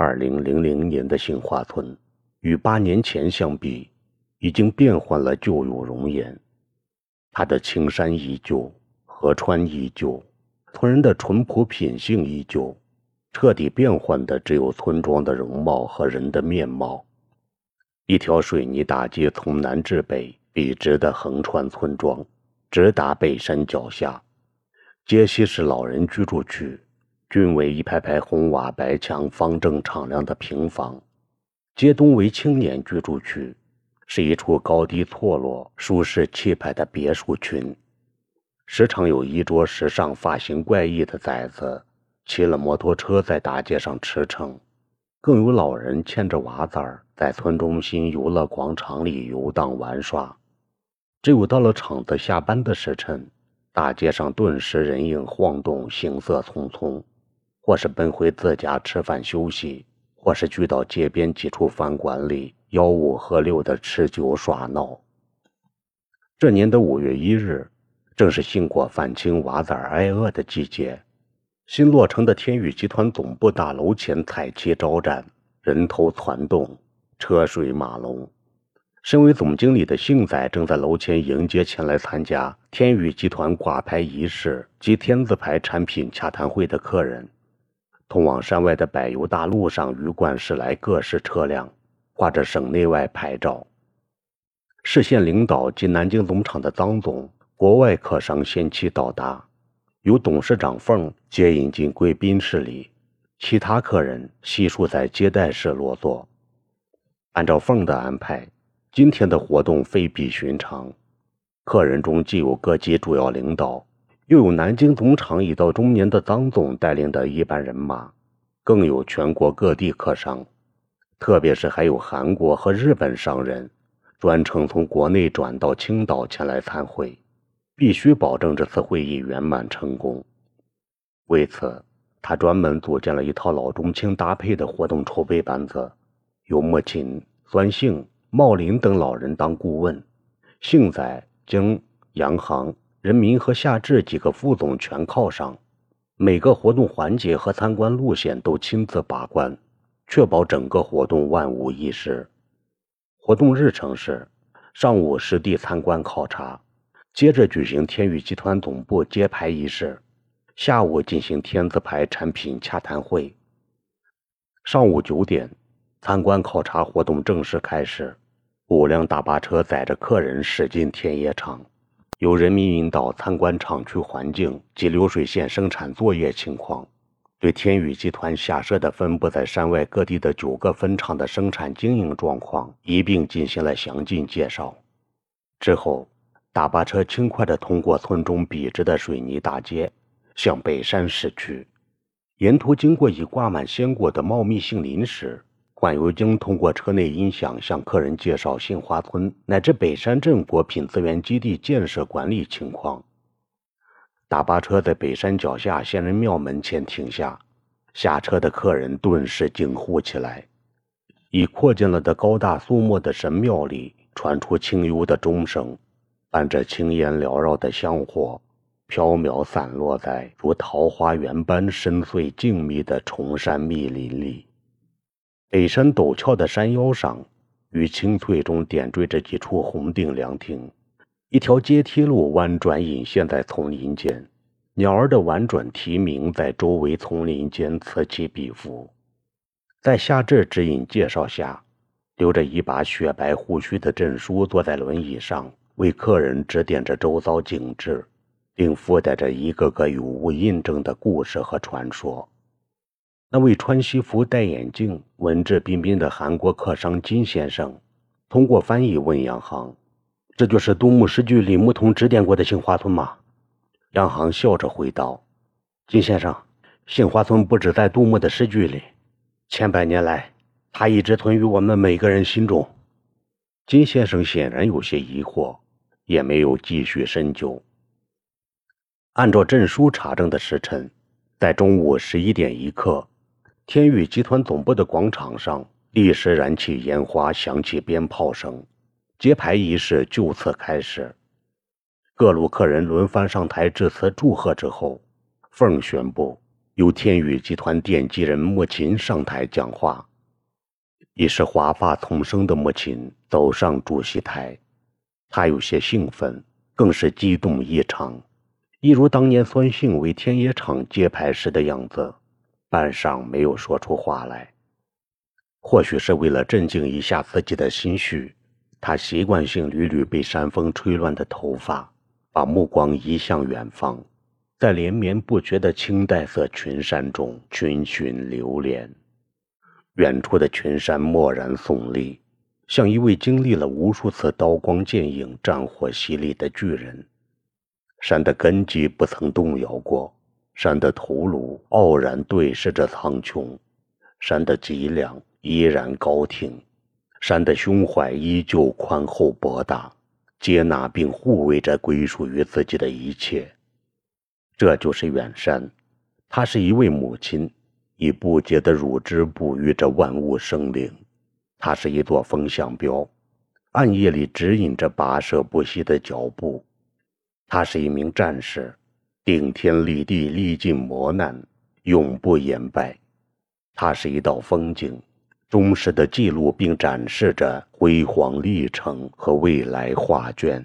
二零零零年的杏花村，与八年前相比，已经变换了旧有容颜。它的青山依旧，河川依旧，村人的淳朴品性依旧，彻底变换的只有村庄的容貌和人的面貌。一条水泥大街从南至北笔直的横穿村庄，直达北山脚下。街西是老人居住区。均为一排排红瓦白墙、方正敞亮的平房，街东为青年居住区，是一处高低错落、舒适气派的别墅群。时常有衣着时尚、发型怪异的崽子骑了摩托车在大街上驰骋，更有老人牵着娃崽儿在村中心游乐广场里游荡玩耍。只有到了厂子下班的时辰，大街上顿时人影晃动，行色匆匆。或是奔回自家吃饭休息，或是聚到街边几处饭馆里吆五喝六的吃酒耍闹。这年的五月一日，正是杏果泛青、娃子挨饿的季节。新落成的天宇集团总部大楼前彩旗招展，人头攒动，车水马龙。身为总经理的杏仔正在楼前迎接前来参加天宇集团挂牌仪式及天字牌产品洽谈会的客人。通往山外的柏油大路上，鱼贯驶来各式车辆，挂着省内外牌照。市县领导及南京总厂的张总、国外客商先期到达，由董事长凤接引进贵宾室里，其他客人悉数在接待室落座。按照凤的安排，今天的活动非比寻常，客人中既有各级主要领导。又有南京总厂已到中年的张总带领的一班人马，更有全国各地客商，特别是还有韩国和日本商人，专程从国内转到青岛前来参会，必须保证这次会议圆满成功。为此，他专门组建了一套老中青搭配的活动筹备班子，由莫琴、孙兴、茂林等老人当顾问，幸仔、经杨行。人民和夏至几个副总全靠上，每个活动环节和参观路线都亲自把关，确保整个活动万无一失。活动日程是：上午实地参观考察，接着举行天宇集团总部揭牌仪式，下午进行天字牌产品洽谈会。上午九点，参观考察活动正式开始，五辆大巴车载着客人驶进天野厂。由人民引导参观厂区环境及流水线生产作业情况，对天宇集团下设的分布在山外各地的九个分厂的生产经营状况一并进行了详尽介绍。之后，大巴车轻快地通过村中笔直的水泥大街，向北山驶去。沿途经过已挂满鲜果的茂密杏林时，管油精通过车内音响向客人介绍杏花村乃至北山镇果品资源基地建设管理情况。大巴车在北山脚下仙人庙门前停下，下车的客人顿时惊呼起来。已扩建了的高大肃穆的神庙里传出清幽的钟声，伴着青烟缭绕的香火，飘渺散落在如桃花源般深邃静谧的崇山密林里。北山陡峭的山腰上，于青翠中点缀着几处红顶凉亭，一条阶梯路弯转隐现在丛林间，鸟儿的婉转啼鸣在周围丛林间此起彼伏。在夏至指引介绍下，留着一把雪白胡须的镇叔坐在轮椅上，为客人指点着周遭景致，并附带着一个个有无印证的故事和传说。那位穿西服、戴眼镜、文质彬彬的韩国客商金先生，通过翻译问杨航：“这就是杜牧诗句李牧童指点过的杏花村吗？”杨航笑着回道：“金先生，杏花村不止在杜牧的诗句里，千百年来，它一直存于我们每个人心中。”金先生显然有些疑惑，也没有继续深究。按照证书查证的时辰，在中午十一点一刻。天宇集团总部的广场上，立时燃起烟花，响起鞭炮声，揭牌仪式就此开始。各路客人轮番上台致辞祝贺之后，凤宣布由天宇集团奠基人莫琴上台讲话。已是华发丛生的莫琴走上主席台，他有些兴奋，更是激动异常，一如当年孙兴为天野场揭牌时的样子，半晌没有说出话来。或许是为了镇静一下自己的心绪，他习惯性捋捋被山风吹乱的头发，把目光移向远方，在连绵不绝的青黛色群山中群寻流连。远处的群山蓦然耸立，像一位经历了无数次刀光剑影、战火洗礼的巨人。山的根基不曾动摇过，山的头颅傲然对视着苍穹，山的脊梁依然高挺，山的胸怀依旧宽厚博大，接纳并护卫着归属于自己的一切。这就是远山，她是一位母亲。以不竭的乳汁哺育着万物生灵，它是一座风向标，暗夜里指引着跋涉不息的脚步。他是一名战士，顶天立地，历尽磨难，永不言败。它是一道风景，忠实的记录并展示着辉煌历程和未来画卷。